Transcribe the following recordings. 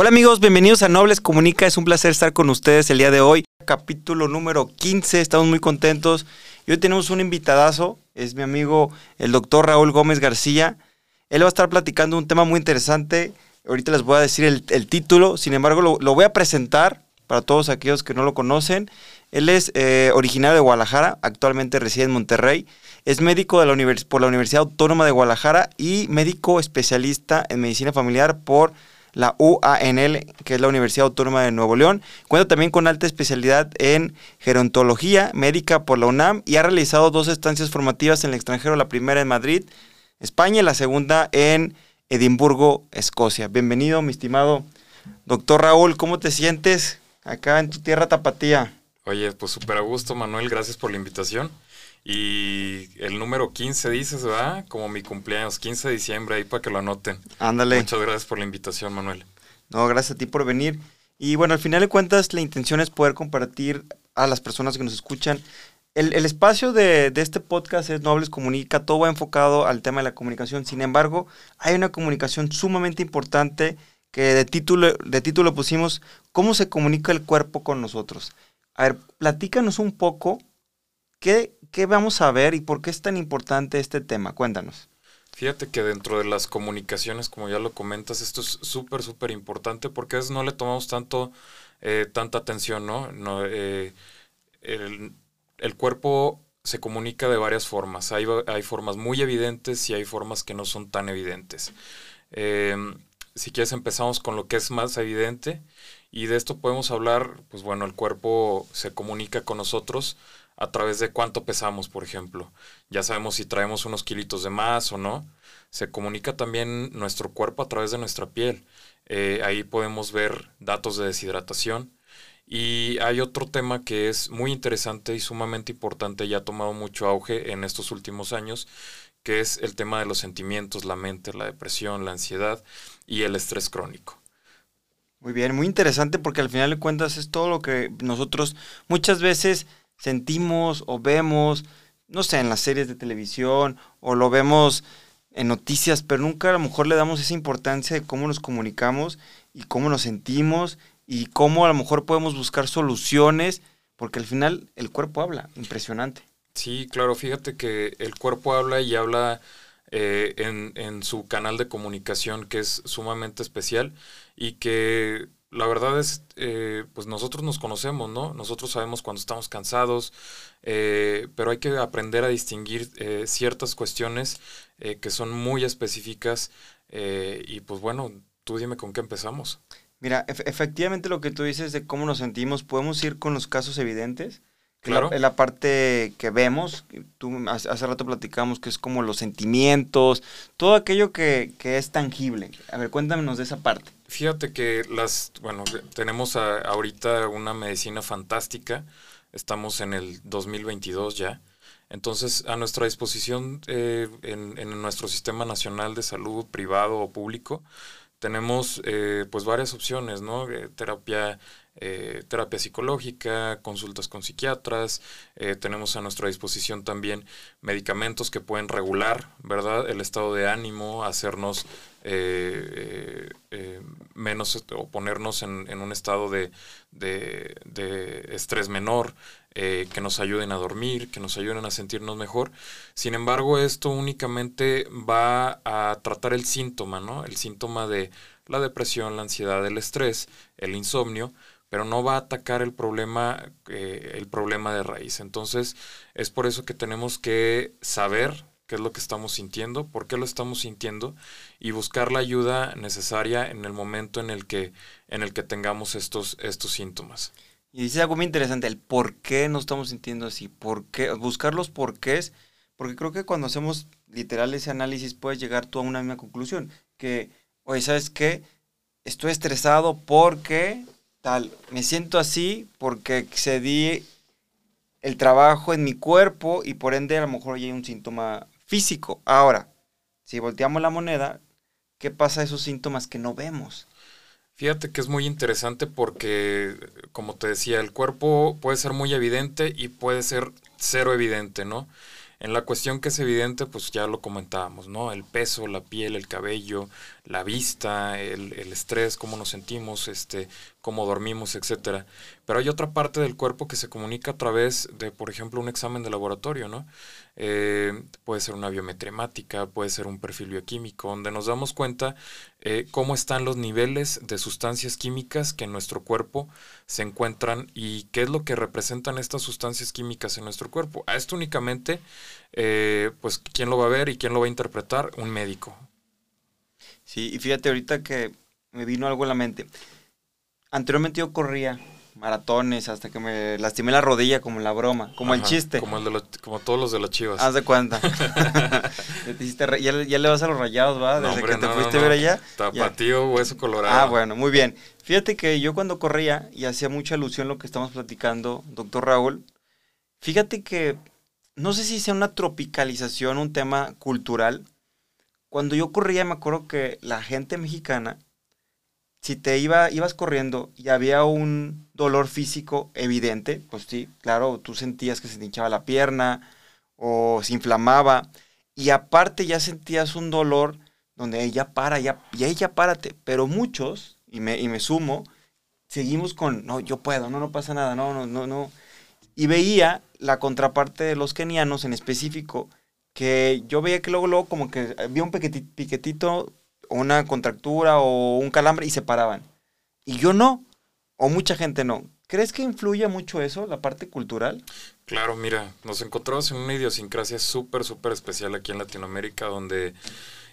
Hola amigos, bienvenidos a Nobles Comunica. Es un placer estar con ustedes el día de hoy. Capítulo número 15, estamos muy contentos. Y hoy tenemos un invitadazo, es mi amigo el doctor Raúl Gómez García. Él va a estar platicando un tema muy interesante. Ahorita les voy a decir el, título, sin embargo lo, voy a presentar para todos aquellos que no lo conocen. Él es eh, originario de Guadalajara, actualmente reside en Monterrey. Es médico de la por la Universidad Autónoma de Guadalajara y médico especialista en medicina familiar por la UANL, que es la Universidad Autónoma de Nuevo León. Cuenta también con alta especialidad en gerontología médica por la UNAM y ha realizado dos estancias formativas en el extranjero, la primera en Madrid, España, y la segunda en Edimburgo, Escocia. Bienvenido, mi estimado doctor Raúl, ¿cómo te sientes acá en tu tierra tapatía? Oye, pues súper a gusto, Manuel, gracias por la invitación. Y el número 15 dices, ¿verdad? Como mi cumpleaños, 15 de diciembre, ahí para que lo anoten. Ándale. Muchas gracias por la invitación, Manuel. No, gracias a ti por venir. Y bueno, al final de cuentas, la intención es poder compartir a las personas que nos escuchan. El, espacio de, este podcast es Nobles Comunica, todo va enfocado al tema de la comunicación. Sin embargo, hay una comunicación sumamente importante que de título, de título pusimos ¿Cómo se comunica el cuerpo con nosotros? A ver, platícanos un poco qué ¿qué vamos a ver y por qué es tan importante este tema? Cuéntanos. Fíjate que dentro de las comunicaciones, como ya lo comentas, esto es súper, súper importante porque a veces no le tomamos tanto, eh, tanta atención, ¿no? no eh, el, cuerpo se comunica de varias formas. Hay, hay, formas muy evidentes y hay formas que no son tan evidentes. Em, si quieres empezamos con lo que es más evidente y de esto podemos hablar, pues bueno, el cuerpo se comunica con nosotros a través de cuánto pesamos, por ejemplo. Ya sabemos si traemos unos kilitos de más o no. Se comunica también nuestro cuerpo a través de nuestra piel. Eh, ahí podemos ver datos de deshidratación. Y hay otro tema que es muy interesante y sumamente importante y ha tomado mucho auge en estos últimos años, que es el tema de los sentimientos, la mente, la depresión, la ansiedad y el estrés crónico. Muy bien, muy interesante porque al final de cuentas es todo lo que nosotros muchas veces sentimos o vemos, no sé, en las series de televisión o lo vemos en noticias, pero nunca a lo mejor le damos esa importancia de cómo nos comunicamos y cómo nos sentimos y cómo a lo mejor podemos buscar soluciones, porque al final el cuerpo habla, impresionante. Sí, claro, fíjate que el cuerpo habla y habla eh, en, en su canal de comunicación que es sumamente especial y que la verdad es, eh, pues nosotros nos conocemos, ¿no? Nosotros sabemos cuando estamos cansados, eh, pero hay que aprender a distinguir eh, ciertas cuestiones que son muy específicas y pues bueno, tú dime con qué empezamos. Mira, efectivamente lo que tú dices de cómo nos sentimos, podemos ir con los casos evidentes. Claro. La, la parte que vemos, tú hace, rato platicamos que es como los sentimientos, todo aquello que, que es tangible. A ver, cuéntanos de esa parte. Fíjate que las, bueno, tenemos ahorita una medicina fantástica, estamos en el 2022 ya, entonces a nuestra disposición eh, en, en, nuestro sistema nacional de salud privado o público tenemos eh, pues varias opciones, ¿no? Eh, terapia eh, terapia psicológica, consultas con psiquiatras, eh, tenemos a nuestra disposición también medicamentos que pueden regular, ¿verdad?, el estado de ánimo, hacernos eh, menos o ponernos en, un estado de, estrés menor, que nos ayuden a dormir, que nos ayuden a sentirnos mejor. Sin embargo, esto únicamente va a tratar el síntoma, ¿no? El síntoma de la depresión, la ansiedad, el estrés, el insomnio, pero no va a atacar el problema, eh, el problema de raíz. Entonces, es por eso que tenemos que saber qué es lo que estamos sintiendo, por qué lo estamos sintiendo y buscar la ayuda necesaria en el momento en el que, en el que tengamos estos, estos síntomas. Y dice algo muy interesante, el por qué nos estamos sintiendo así, por qué, buscar los porqués, porque creo que cuando hacemos literal ese análisis puedes llegar tú a una misma conclusión, que, oye, ¿sabes qué? Estoy estresado porque tal, me siento así porque excedí el trabajo en mi cuerpo y por ende a lo mejor hay un síntoma físico. Ahora, si volteamos la moneda, ¿qué pasa a esos síntomas que no vemos? Fíjate que es muy interesante porque, como te decía, el cuerpo puede ser muy evidente y puede ser cero evidente, ¿no? En la cuestión que es evidente, pues ya lo comentábamos, ¿no? El peso, la piel, el cabello, la vista, el, el estrés, cómo nos sentimos, este, cómo dormimos, etcétera. Pero hay otra parte del cuerpo que se comunica a través de, por ejemplo, un examen de laboratorio, ¿no? Eh, puede ser una biometremática, puede ser un perfil bioquímico, donde nos damos cuenta eh, cómo están los niveles de sustancias químicas que en nuestro cuerpo se encuentran y qué es lo que representan estas sustancias químicas en nuestro cuerpo. A esto únicamente, eh, pues, ¿quién lo va a ver y quién lo va a interpretar? Un médico. Sí, y fíjate ahorita que me vino algo en la mente. Anteriormente yo corría maratones hasta que me lastimé la rodilla como la broma, como el chiste. Como, como todos los de las chivas. Haz de cuenta. ya, le vas a los rayados, ¿va? Desde que te fuiste a ver allá. Tapatío, hueso colorado. Ah, bueno, muy bien. Fíjate que yo cuando corría, y hacía mucha alusión a lo que estamos platicando, doctor Raúl, fíjate que no sé si sea una tropicalización, un tema cultural. Cuando yo corría, me acuerdo que la gente mexicana si te iba, ibas corriendo y había un dolor físico evidente, pues sí, claro, tú sentías que se te hinchaba la pierna o se inflamaba. Y aparte ya sentías un dolor donde ella para, ya, y ella párate. Pero muchos, y me, y me sumo, seguimos con, no, yo puedo, no, no pasa nada, no, no, no, no. Y veía la contraparte de los kenianos en específico, que yo veía que luego, luego como que había un piquetito una contractura o un calambre y se paraban. Y yo no, o mucha gente no. ¿Crees que influye mucho eso, la parte cultural? Claro, mira, nos encontramos en una idiosincrasia súper, súper especial aquí en Latinoamérica, donde,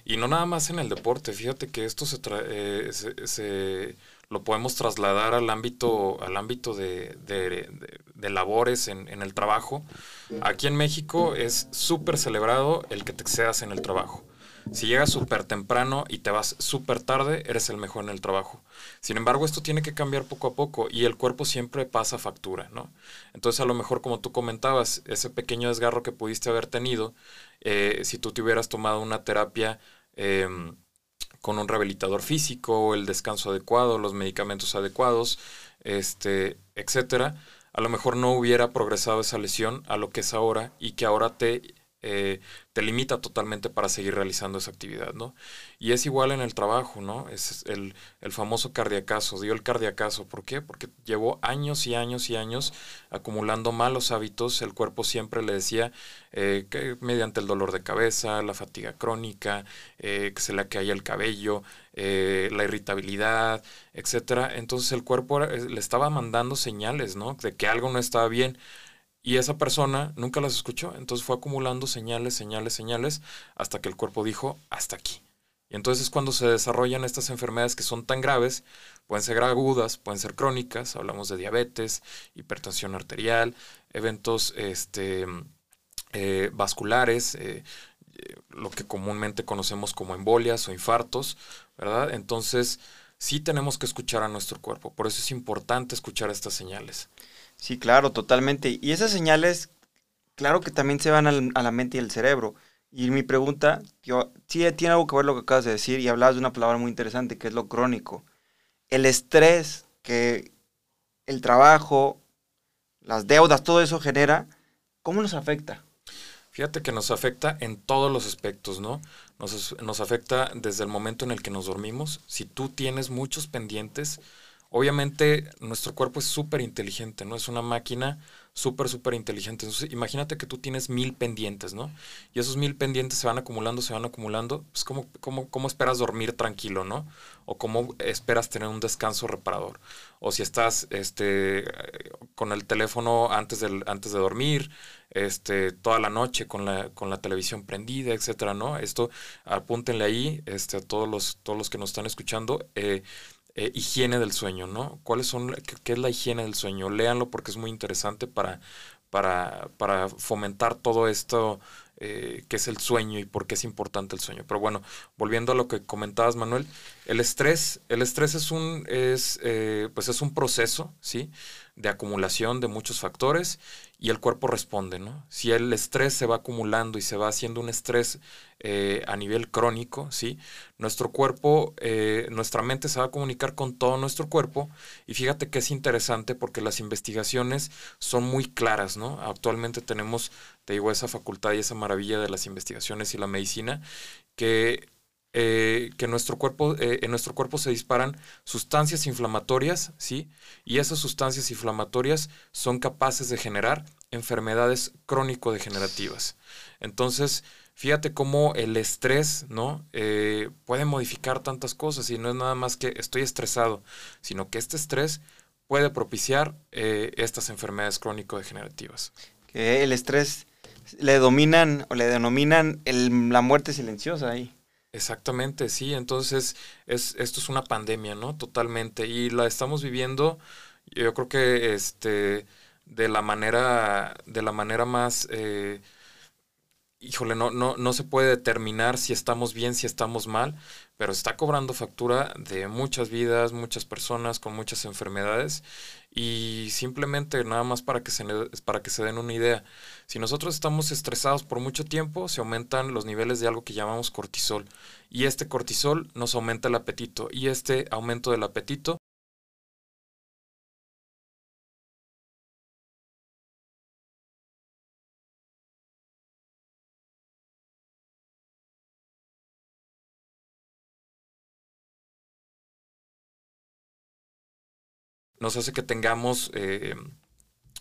y no nada más en el deporte, fíjate que esto se, eh, se, lo podemos trasladar al ámbito, al ámbito de, de, labores en, en, el trabajo. Aquí en México es súper celebrado el que te excedas en el trabajo. Si llegas súper temprano y te vas súper tarde, eres el mejor en el trabajo. Sin embargo, esto tiene que cambiar poco a poco y el cuerpo siempre pasa factura, ¿no? Entonces, a lo mejor, como tú comentabas, ese pequeño desgarro que pudiste haber tenido, eh, si tú te hubieras tomado una terapia em, con un rehabilitador físico, el descanso adecuado, los medicamentos adecuados, este, etcétera, a lo mejor no hubiera progresado esa lesión a lo que es ahora y que ahora te eh, te limita totalmente para seguir realizando esa actividad, ¿no? Y es igual en el trabajo, ¿no? Es el, el famoso cardiacazo, dio el cardiacazo, ¿por qué? Porque llevó años y años y años acumulando malos hábitos, el cuerpo siempre le decía eh, que mediante el dolor de cabeza, la fatiga crónica, eh, que se le caía el cabello, la irritabilidad, etcétera. Entonces el cuerpo le estaba mandando señales, ¿no? De que algo no estaba bien. Y esa persona nunca las escuchó, entonces fue acumulando señales, señales, señales, hasta que el cuerpo dijo, hasta aquí. Y entonces es cuando se desarrollan estas enfermedades que son tan graves, pueden ser agudas, pueden ser crónicas, hablamos de diabetes, hipertensión arterial, eventos este, eh, vasculares, eh, eh, lo que comúnmente conocemos como embolias o infartos, ¿verdad? Entonces sí tenemos que escuchar a nuestro cuerpo, por eso es importante escuchar estas señales. Sí, claro, totalmente. Y esas señales, claro que también se van a la mente y al cerebro. Y mi pregunta, yo, sí tiene algo que ver lo que acabas de decir y hablabas de una palabra muy interesante que es lo crónico. El estrés que el trabajo, las deudas, todo eso genera, ¿cómo nos afecta? Fíjate que nos afecta en todos los aspectos, ¿no? Nos, nos afecta desde el momento en el que nos dormimos. Si tú tienes muchos pendientes, Obviamente nuestro cuerpo es súper inteligente, ¿no? Es una máquina súper, súper inteligente. Entonces, imagínate que tú tienes mil pendientes, ¿no? Y esos mil pendientes se van acumulando, se van acumulando. Pues, ¿cómo, cómo, cómo esperas dormir tranquilo, ¿no? O cómo esperas tener un descanso reparador. O si estás este, con el teléfono antes, del, antes de dormir, este, toda la noche con la, con la televisión prendida, etcétera, ¿no? Esto apúntenle ahí este, a todos los, todos los que nos están escuchando. Eh, eh, higiene del sueño, ¿no? ¿Cuáles son, qué, es la higiene del sueño? Léanlo porque es muy interesante para, para, para fomentar todo esto eh, que es el sueño y por qué es importante el sueño. Pero bueno, volviendo a lo que comentabas, Manuel, el estrés, el estrés es un, es, eh, pues es un proceso, ¿sí? De acumulación de muchos factores y el cuerpo responde, ¿no? Si el estrés se va acumulando y se va haciendo un estrés eh, a nivel crónico, ¿sí? Nuestro cuerpo, eh, nuestra mente se va a comunicar con todo nuestro cuerpo y fíjate que es interesante porque las investigaciones son muy claras, ¿no? Actualmente tenemos, te digo, esa facultad y esa maravilla de las investigaciones y la medicina que eh, que nuestro cuerpo, eh, en nuestro cuerpo se disparan sustancias inflamatorias, ¿sí? Y esas sustancias inflamatorias son capaces de generar enfermedades crónico-degenerativas. Entonces, fíjate cómo el estrés, ¿no? Eh, puede modificar tantas cosas y no es nada más que estoy estresado, sino que este estrés puede propiciar estas enfermedades crónico-degenerativas. Que el estrés le dominan o le denominan la muerte silenciosa ahí. Exactamente, sí. Entonces, es, esto es una pandemia, ¿no? Totalmente. Y la estamos viviendo, yo creo que este, de la manera, de la manera más eh, híjole, no, no, no se puede determinar si estamos bien, si estamos mal, pero está cobrando factura de muchas vidas, muchas personas con muchas enfermedades y simplemente nada más para que, se, para que se den una idea. Si nosotros estamos estresados por mucho tiempo, se aumentan los niveles de algo que llamamos cortisol y este cortisol nos aumenta el apetito y este aumento del apetito nos hace que tengamos eh,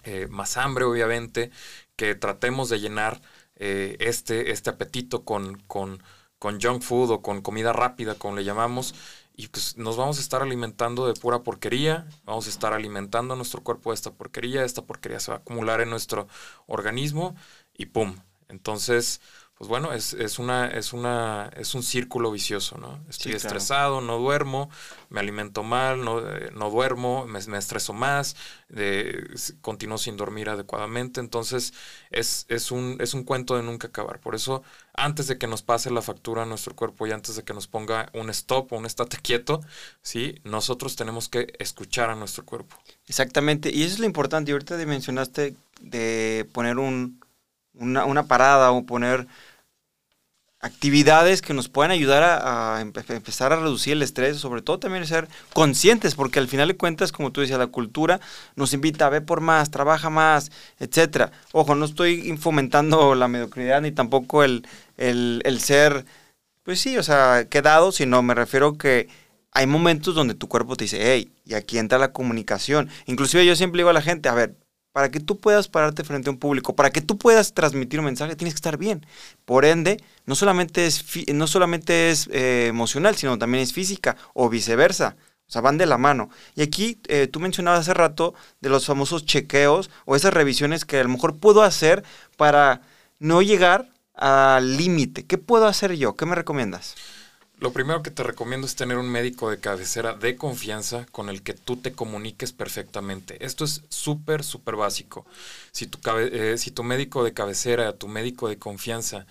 eh, más hambre, obviamente, que tratemos de llenar eh, este, este apetito con, con, con, junk food o con comida rápida, como le llamamos, y pues nos vamos a estar alimentando de pura porquería, vamos a estar alimentando a nuestro cuerpo de esta porquería, esta porquería se va a acumular en nuestro organismo y ¡pum! Entonces, pues bueno, es, es, una, es, una, es un círculo vicioso, ¿no? Estoy estresado, no duermo, me alimento mal, no, eh, no duermo, me, me, estreso más, continúo sin dormir adecuadamente. Entonces, es, es, un, es un cuento de nunca acabar. Por eso, antes de que nos pase la factura a nuestro cuerpo y antes de que nos ponga un stop o un estate quieto, ¿sí? Nosotros tenemos que escuchar a nuestro cuerpo. Exactamente, y eso es lo importante. Y ahorita mencionaste de poner un, una, una parada o poner actividades que nos puedan ayudar a, empezar a reducir el estrés, sobre todo también ser conscientes, porque al final de cuentas, como tú decías, la cultura nos invita a ver por más, trabaja más, etcétera. Ojo, no estoy fomentando la mediocridad ni tampoco el, el, el ser, pues sí, o sea, quedado, sino me refiero que hay momentos donde tu cuerpo te dice, hey, y aquí entra la comunicación. Inclusive yo siempre digo a la gente, a ver, para que tú puedas pararte frente a un público, para que tú puedas transmitir un mensaje, tienes que estar bien. Por ende, no solamente es, no solamente es eh, emocional, sino también es física o viceversa. O sea, van de la mano. Y aquí eh, tú mencionabas hace rato de los famosos chequeos o esas revisiones que a lo mejor puedo hacer para no llegar al límite. ¿Qué puedo hacer yo? ¿Qué me recomiendas? Lo primero que te recomiendo es tener un médico de cabecera de confianza con el que tú te comuniques perfectamente. Esto es súper, súper básico. Si tu, eh, si tu médico de cabecera, tu médico de confianza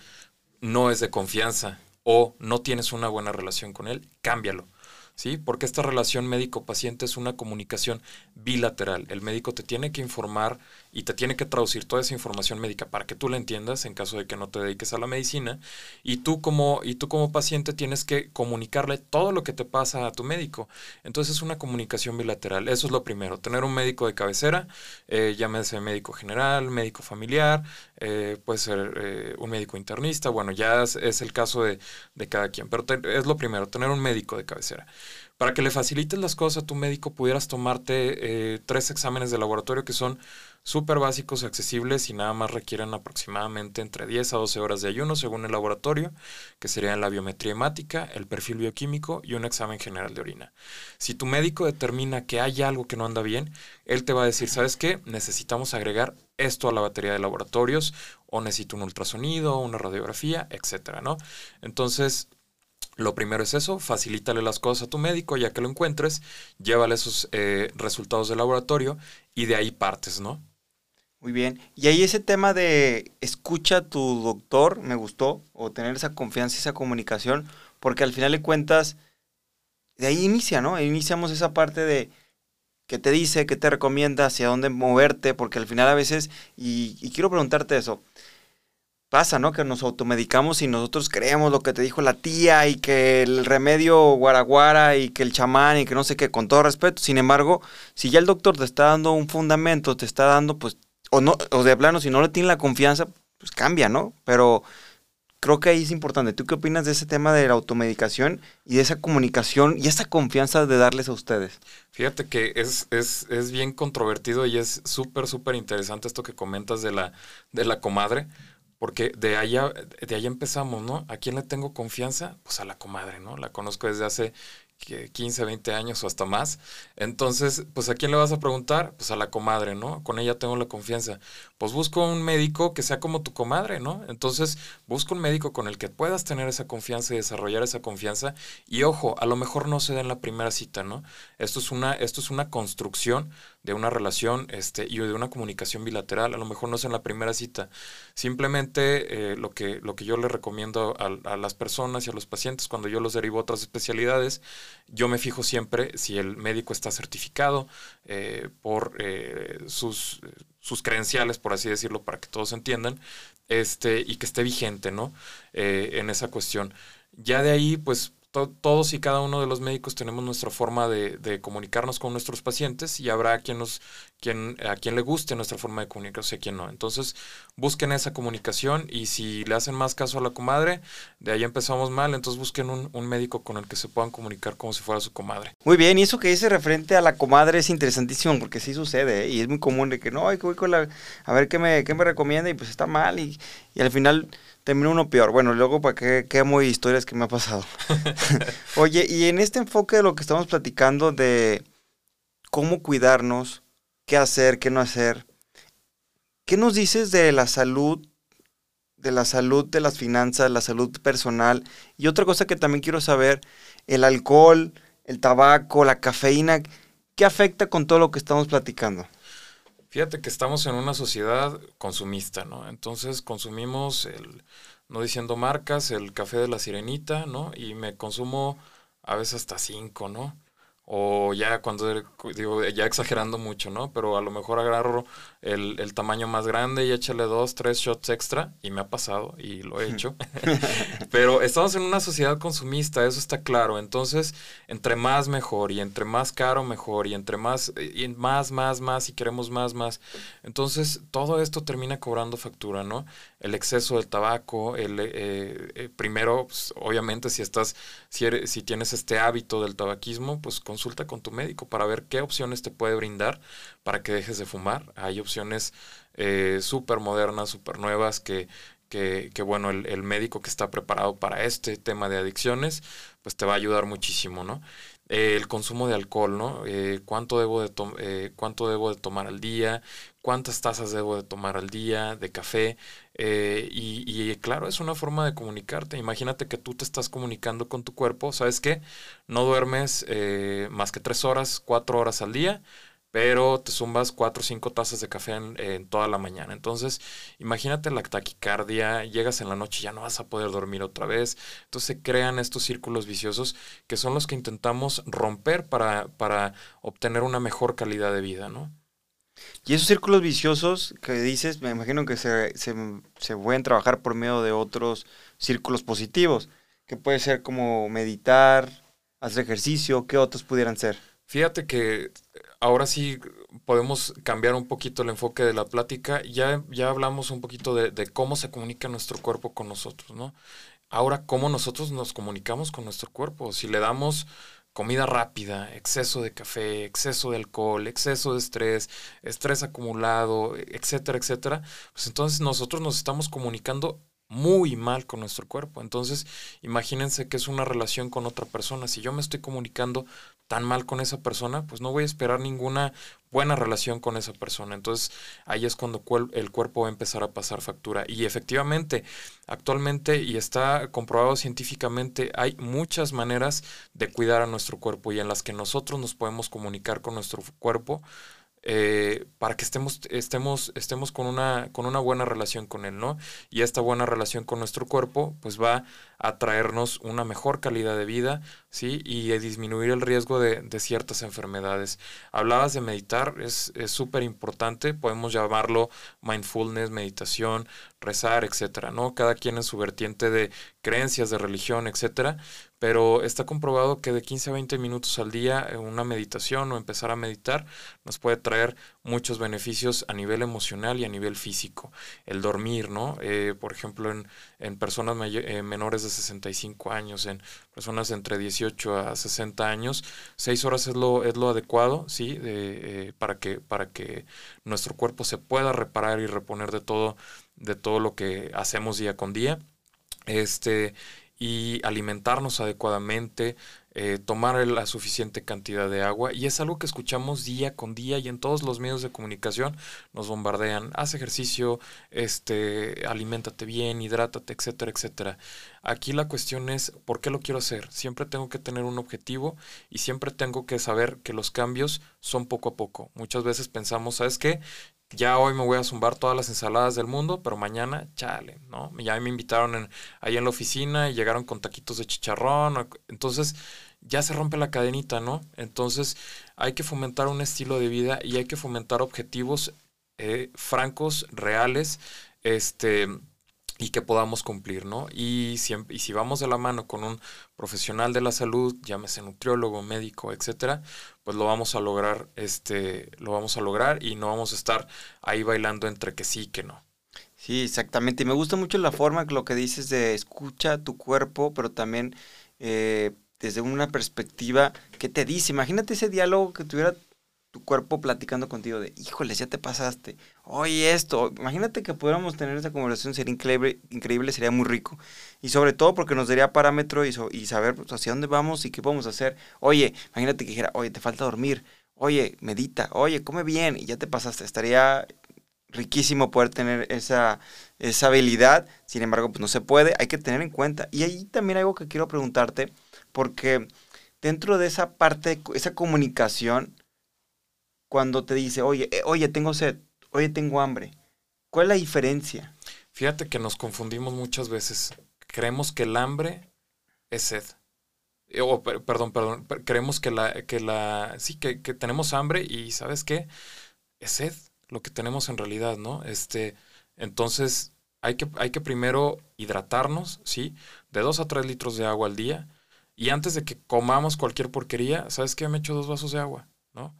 no es de confianza o no tienes una buena relación con él, cámbialo. ¿sí? Porque esta relación médico-paciente es una comunicación bilateral. El médico te tiene que informar y te tiene que traducir toda esa información médica para que tú la entiendas en caso de que no te dediques a la medicina y tú como y tú como paciente tienes que comunicarle todo lo que te pasa a tu médico. Entonces es una comunicación bilateral. Eso es lo primero, tener un médico de cabecera, eh, llámese médico general, médico familiar, eh, puede ser eh, un médico internista, bueno, ya es, el caso de, cada quien, pero es lo primero, tener un médico de cabecera. Para que le facilites las cosas a tu médico, pudieras tomarte eh, tres exámenes de laboratorio que son súper básicos, accesibles y nada más requieren aproximadamente entre 10 a 12 horas de ayuno según el laboratorio, que serían la biometría hemática, el perfil bioquímico y un examen general de orina. Si tu médico determina que hay algo que no anda bien, él te va a decir, ¿sabes qué? Necesitamos agregar esto a la batería de laboratorios o necesito un ultrasonido, una radiografía, etcétera, ¿no? Entonces, lo primero es eso, facilítale las cosas a tu médico, ya que lo encuentres, llévale esos eh, resultados del laboratorio y de ahí partes, ¿no? Muy bien. Y ahí ese tema de escucha a tu doctor, me gustó, o tener esa confianza esa comunicación, porque al final de cuentas, de ahí inicia, ¿no? Iniciamos esa parte de, qué te dice, qué te recomienda, hacia dónde moverte, porque al final a veces, y quiero preguntarte eso, pasa, ¿no? Que nos automedicamos y nosotros creemos lo que te dijo la tía y que el remedio guaraguara y que el chamán y que no sé qué, con todo respeto. Sin embargo, si ya el doctor te está dando un fundamento, te está dando, pues, o no, o de plano, si no le tiene la confianza, pues cambia, ¿no? Pero creo que ahí es importante. ¿Tú qué opinas de ese tema de la automedicación y de esa comunicación y esa confianza de darles a ustedes? Fíjate que es, es, es bien controvertido y es súper, súper interesante esto que comentas de la, de la comadre. Porque de allá, de allá empezamos, ¿no? ¿A quién le tengo confianza? Pues a la comadre, ¿no? La conozco desde hace 15, 20 años o hasta más. Entonces, pues a quién le vas a preguntar? Pues a la comadre, ¿no? Con ella tengo la confianza. Pues busco un médico que sea como tu comadre, ¿no? Entonces, busco un médico con el que puedas tener esa confianza y desarrollar esa confianza. Y ojo, a lo mejor no se da en la primera cita, ¿no? Esto es una, esto es una construcción de una relación este, y de una comunicación bilateral. A lo mejor no es en la primera cita. Simplemente eh, lo, que, lo que yo le recomiendo a, las personas y a los pacientes cuando yo los derivo a otras especialidades, yo me fijo siempre si el médico está certificado eh, por eh, sus, sus credenciales, por así decirlo, para que todos entiendan, este, y que esté vigente, ¿no? en esa cuestión. Ya de ahí, pues todos y cada uno de los médicos tenemos nuestra forma de, comunicarnos con nuestros pacientes y habrá quien nos, quien, a quien le guste nuestra forma de comunicarse y a quien no. Entonces, busquen esa comunicación y si le hacen más caso a la comadre, de ahí empezamos mal, entonces busquen un, un, médico con el que se puedan comunicar como si fuera su comadre. Muy bien, y eso que dice referente a la comadre es interesantísimo porque sí sucede ¿eh? y es muy común de que no, hay que voy con la, a ver qué me, qué me recomienda y pues está mal y, y al final terminó uno peor. Bueno, luego para qué quemo historias que me ha pasado. Oye, y en este enfoque de lo que estamos platicando de cómo cuidarnos, qué hacer, qué no hacer, ¿qué nos dices de la salud, de la salud de las finanzas, la salud personal? Y otra cosa que también quiero saber, el alcohol, el tabaco, la cafeína, ¿qué afecta con todo lo que estamos platicando? Fíjate que estamos en una sociedad consumista, ¿no? Entonces consumimos el, no diciendo marcas, el café de la sirenita, ¿no? Y me consumo a veces hasta cinco, ¿no? O ya cuando, digo, ya exagerando mucho, ¿no? Pero a lo mejor agarro el, el, tamaño más grande y échale dos, tres shots extra, y me ha pasado, y lo he hecho. Pero estamos en una sociedad consumista, eso está claro. Entonces, entre más mejor, y entre más caro mejor, y entre más, y más, más, más, y queremos más, más. Entonces, todo esto termina cobrando factura, ¿no? El exceso del tabaco, el eh, eh, primero, pues, obviamente, si estás, si, eres, si tienes este hábito del tabaquismo, pues consulta con tu médico para ver qué opciones te puede brindar para que dejes de fumar. Hay opciones eh, súper modernas, súper nuevas que, que, bueno, el, el, médico que está preparado para este tema de adicciones, pues te va a ayudar muchísimo, ¿no? Eh, el consumo de alcohol, ¿no? Eh, ¿cuánto, debo de eh, ¿Cuánto debo de tomar al día? ¿Cuántas tazas debo de tomar al día de café? Eh, y, claro, es una forma de comunicarte. Imagínate que tú te estás comunicando con tu cuerpo, ¿sabes qué? No duermes más que tres horas, cuatro horas al día pero te zumbas cuatro o cinco tazas de café en, en, toda la mañana. Entonces, imagínate la taquicardia, llegas en la noche y ya no vas a poder dormir otra vez. Entonces se crean estos círculos viciosos que son los que intentamos romper para, para obtener una mejor calidad de vida, ¿no? Y esos círculos viciosos que dices, me imagino que se, se, se pueden trabajar por medio de otros círculos positivos, que puede ser como meditar, hacer ejercicio, ¿qué otros pudieran ser? Fíjate que ahora sí podemos cambiar un poquito el enfoque de la plática. Ya, ya hablamos un poquito de, de, cómo se comunica nuestro cuerpo con nosotros, ¿no? Ahora, cómo nosotros nos comunicamos con nuestro cuerpo. Si le damos comida rápida, exceso de café, exceso de alcohol, exceso de estrés, estrés acumulado, etcétera, etcétera, pues entonces nosotros nos estamos comunicando muy mal con nuestro cuerpo. Entonces, imagínense que es una relación con otra persona. Si yo me estoy comunicando tan mal con esa persona, pues no voy a esperar ninguna buena relación con esa persona. Entonces, ahí es cuando el cuerpo va a empezar a pasar factura. Y efectivamente, actualmente, y está comprobado científicamente, hay muchas maneras de cuidar a nuestro cuerpo y en las que nosotros nos podemos comunicar con nuestro cuerpo eh, para que estemos, estemos, estemos con, una, con una buena relación con él, ¿no? Y esta buena relación con nuestro cuerpo, pues va a traernos una mejor calidad de vida, ¿sí? Y disminuir el riesgo de, de ciertas enfermedades. Hablabas de meditar, es súper importante, podemos llamarlo mindfulness, meditación, rezar, etcétera, ¿no? Cada quien en su vertiente de creencias, de religión, etcétera, pero está comprobado que de 15 a 20 minutos al día eh, una meditación o empezar a meditar nos puede traer muchos beneficios a nivel emocional y a nivel físico. El dormir, ¿no? Eh, por ejemplo, en, en personas eh, menores de 65 años, en personas entre 18 a 60 años, 6 horas es lo, es lo adecuado, ¿sí? De, para, que, para que nuestro cuerpo se pueda reparar y reponer de todo, de todo lo que hacemos día con día. Este, y alimentarnos adecuadamente, eh, tomar la suficiente cantidad de agua. Y es algo que escuchamos día con día y en todos los medios de comunicación nos bombardean. Haz ejercicio, este, aliméntate bien, hidrátate, etcétera, etcétera. Aquí la cuestión es, ¿por qué lo quiero hacer? Siempre tengo que tener un objetivo y siempre tengo que saber que los cambios son poco a poco. Muchas veces pensamos, ¿sabes qué? Ya hoy me voy a zumbar todas las ensaladas del mundo, pero mañana, chale, ¿no? Ya me invitaron ahí en la oficina y llegaron con taquitos de chicharrón. Entonces, ya se rompe la cadenita, ¿no? Entonces, hay que fomentar un estilo de vida y hay que fomentar objetivos eh, francos, reales, este y que podamos cumplir, ¿no? Y si, y si vamos de la mano con un profesional de la salud, llámese nutriólogo, médico, etcétera, pues lo vamos a lograr, este, lo vamos a lograr y no vamos a estar ahí bailando entre que sí y que no. Sí, exactamente. Y me gusta mucho la forma que lo que dices de escucha tu cuerpo, pero también eh, desde una perspectiva que te dice. Imagínate ese diálogo que tuviera tu cuerpo platicando contigo de, híjoles, ya te pasaste, oye esto, imagínate que pudiéramos tener esa conversación, sería increíble, increíble sería muy rico. Y sobre todo porque nos daría parámetro y, saber pues, hacia dónde vamos y qué podemos hacer. Oye, imagínate que dijera, oye, te falta dormir, oye, medita, oye, come bien y ya te pasaste. Estaría riquísimo poder tener esa, esa habilidad, sin embargo, pues no se puede, hay que tener en cuenta. Y ahí también algo que quiero preguntarte, porque dentro de esa parte, esa comunicación, cuando te dice, oye, eh, oye, tengo sed, oye, tengo hambre. ¿Cuál es la diferencia? Fíjate que nos confundimos muchas veces. Creemos que el hambre es sed. Eh, o, perdón, perdón. Creemos que la, que la, sí, que, que tenemos hambre y ¿sabes qué? Es sed lo que tenemos en realidad, ¿no? Este, entonces, hay que, hay que primero hidratarnos, ¿sí? De dos a tres litros de agua al día. Y antes de que comamos cualquier porquería, ¿sabes qué? Me echo dos vasos de agua, ¿no?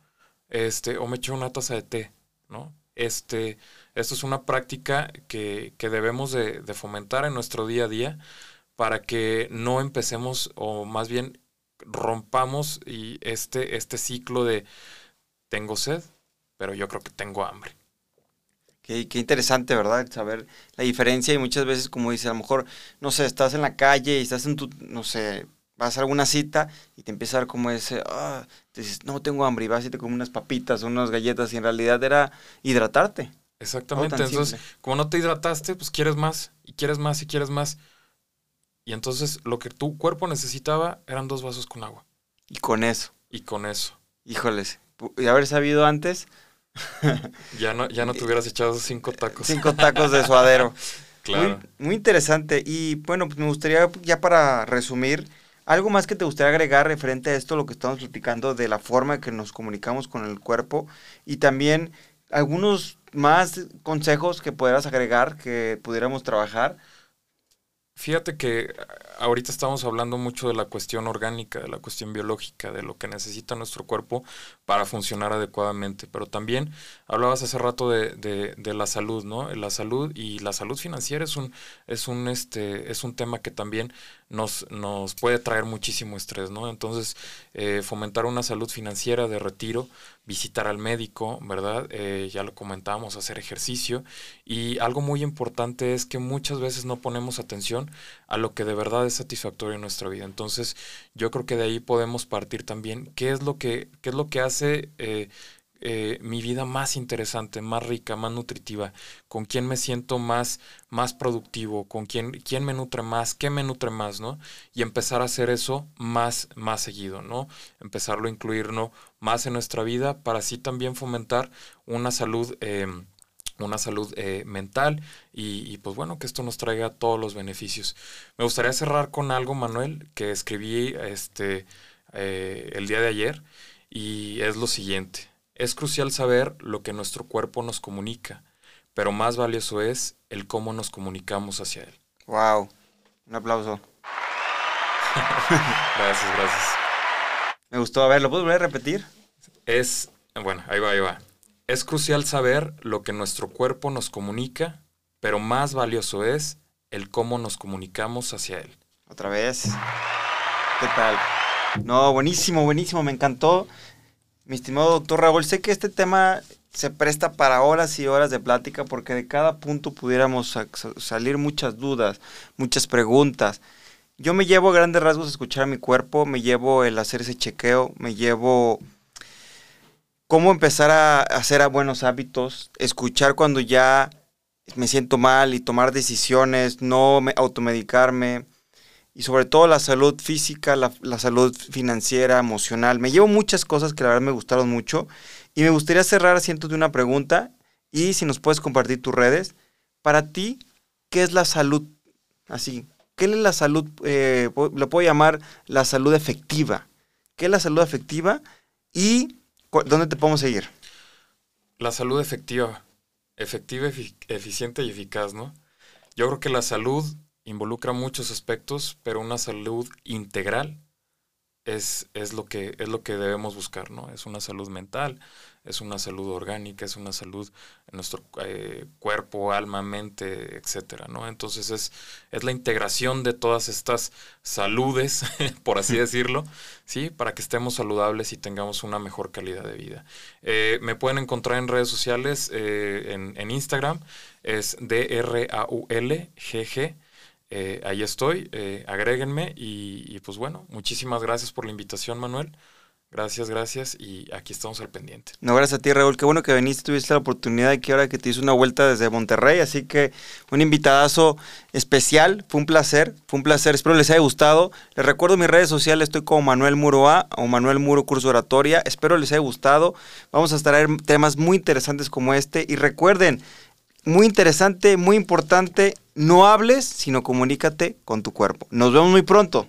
Este, o me echo una taza de té, ¿no? Este, esto es una práctica que, que debemos de, de, fomentar en nuestro día a día para que no empecemos, o más bien rompamos y este, este ciclo de tengo sed, pero yo creo que tengo hambre. Qué, qué, interesante, ¿verdad? Saber la diferencia y muchas veces, como dice, a lo mejor, no sé, estás en la calle y estás en tu, no sé, vas a alguna cita y te empieza a dar como ese, ah, dices, no tengo hambre y vas y te comes unas papitas o unas galletas y en realidad era hidratarte. Exactamente, entonces como no te hidrataste, pues quieres más y quieres más y quieres más. Y entonces lo que tu cuerpo necesitaba eran dos vasos con agua. Y con eso. Y con eso. Híjoles, y haber sabido antes. ya no, ya no te hubieras echado cinco tacos. Cinco tacos de suadero. claro. Muy, muy interesante. Y bueno, pues me gustaría ya para resumir, ¿Algo más que te gustaría agregar referente a esto, lo que estamos platicando, de la forma en que nos comunicamos con el cuerpo? Y también algunos más consejos que pudieras agregar, que pudiéramos trabajar. Fíjate que ahorita estamos hablando mucho de la cuestión orgánica, de la cuestión biológica, de lo que necesita nuestro cuerpo para funcionar adecuadamente, pero también hablabas hace rato de, de, de, la salud, ¿no? La salud y la salud financiera es un, es un, este, es un tema que también nos, nos puede traer muchísimo estrés, ¿no? Entonces, eh, fomentar una salud financiera de retiro, visitar al médico, ¿verdad? Eh, ya lo comentábamos, hacer ejercicio. Y algo muy importante es que muchas veces no ponemos atención a lo que de verdad es satisfactorio en nuestra vida. Entonces, yo creo que de ahí podemos partir también qué es lo que, qué es lo que hace... Eh, eh, mi vida más interesante, más rica, más nutritiva, con quién me siento más, más productivo, con quién, quién me nutre más, qué me nutre más, ¿no? Y empezar a hacer eso más, más seguido, ¿no? Empezarlo a incluir más en nuestra vida para así también fomentar una salud. Em, una salud eh, mental y, pues bueno, que esto nos traiga todos los beneficios. Me gustaría cerrar con algo, Manuel, que escribí este, eh, el día de ayer y es lo siguiente. Es crucial saber lo que nuestro cuerpo nos comunica, pero más valioso es el cómo nos comunicamos hacia él. Wow, un aplauso. gracias, gracias. Me gustó. A ver, ¿lo puedo volver a repetir? Es, bueno, ahí va, ahí va. Es crucial saber lo que nuestro cuerpo nos comunica, pero más valioso es el cómo nos comunicamos hacia él. Otra vez. ¿Qué tal? No, buenísimo, buenísimo, me encantó. Mi estimado doctor Raúl, sé que este tema se presta para horas y horas de plática porque de cada punto pudiéramos salir muchas dudas, muchas preguntas. Yo me llevo a grandes rasgos escuchar a mi cuerpo, me llevo el hacer ese chequeo, me llevo cómo empezar a hacer buenos hábitos, escuchar cuando ya me siento mal y tomar decisiones, no automedicarme, y sobre todo la salud física, la, salud financiera, emocional. Me llevo muchas cosas que la verdad me gustaron mucho y me gustaría cerrar haciendo de una pregunta y si nos puedes compartir tus redes. Para ti, ¿qué es la salud? Así, ¿qué es la salud? Eh, lo puedo llamar la salud efectiva. ¿Qué es la salud efectiva y dónde te podemos seguir? La salud efectiva, efectiva, eficiente y eficaz, ¿no? Yo creo que la salud involucra muchos aspectos, pero una salud integral es, es, lo que, es lo que debemos buscar, ¿no? Es una salud mental, es una salud orgánica, es una salud en nuestro eh, cuerpo, alma, mente, etcétera, ¿no? Entonces es, es la integración de todas estas saludes, por así decirlo, ¿sí? Para que estemos saludables y tengamos una mejor calidad de vida. Eh, me pueden encontrar en redes sociales, eh, en, en Instagram, es D-R-A-U-L-G-G eh, ahí estoy, eh, agréguenme y, pues bueno, muchísimas gracias por la invitación, Manuel. Gracias, gracias y aquí estamos al pendiente. No, gracias a ti, Raúl. Qué bueno que viniste, tuviste la oportunidad que ahora que te hice una vuelta desde Monterrey, así que un invitadazo especial, fue un placer, fue un placer, espero les haya gustado. Les recuerdo mis redes sociales, estoy como Manuel Muro A o Manuel Muro Curso Oratoria, espero les haya gustado. Vamos a estar temas muy interesantes como este y recuerden, muy interesante, muy importante, no hables, sino comunícate con tu cuerpo. Nos vemos muy pronto.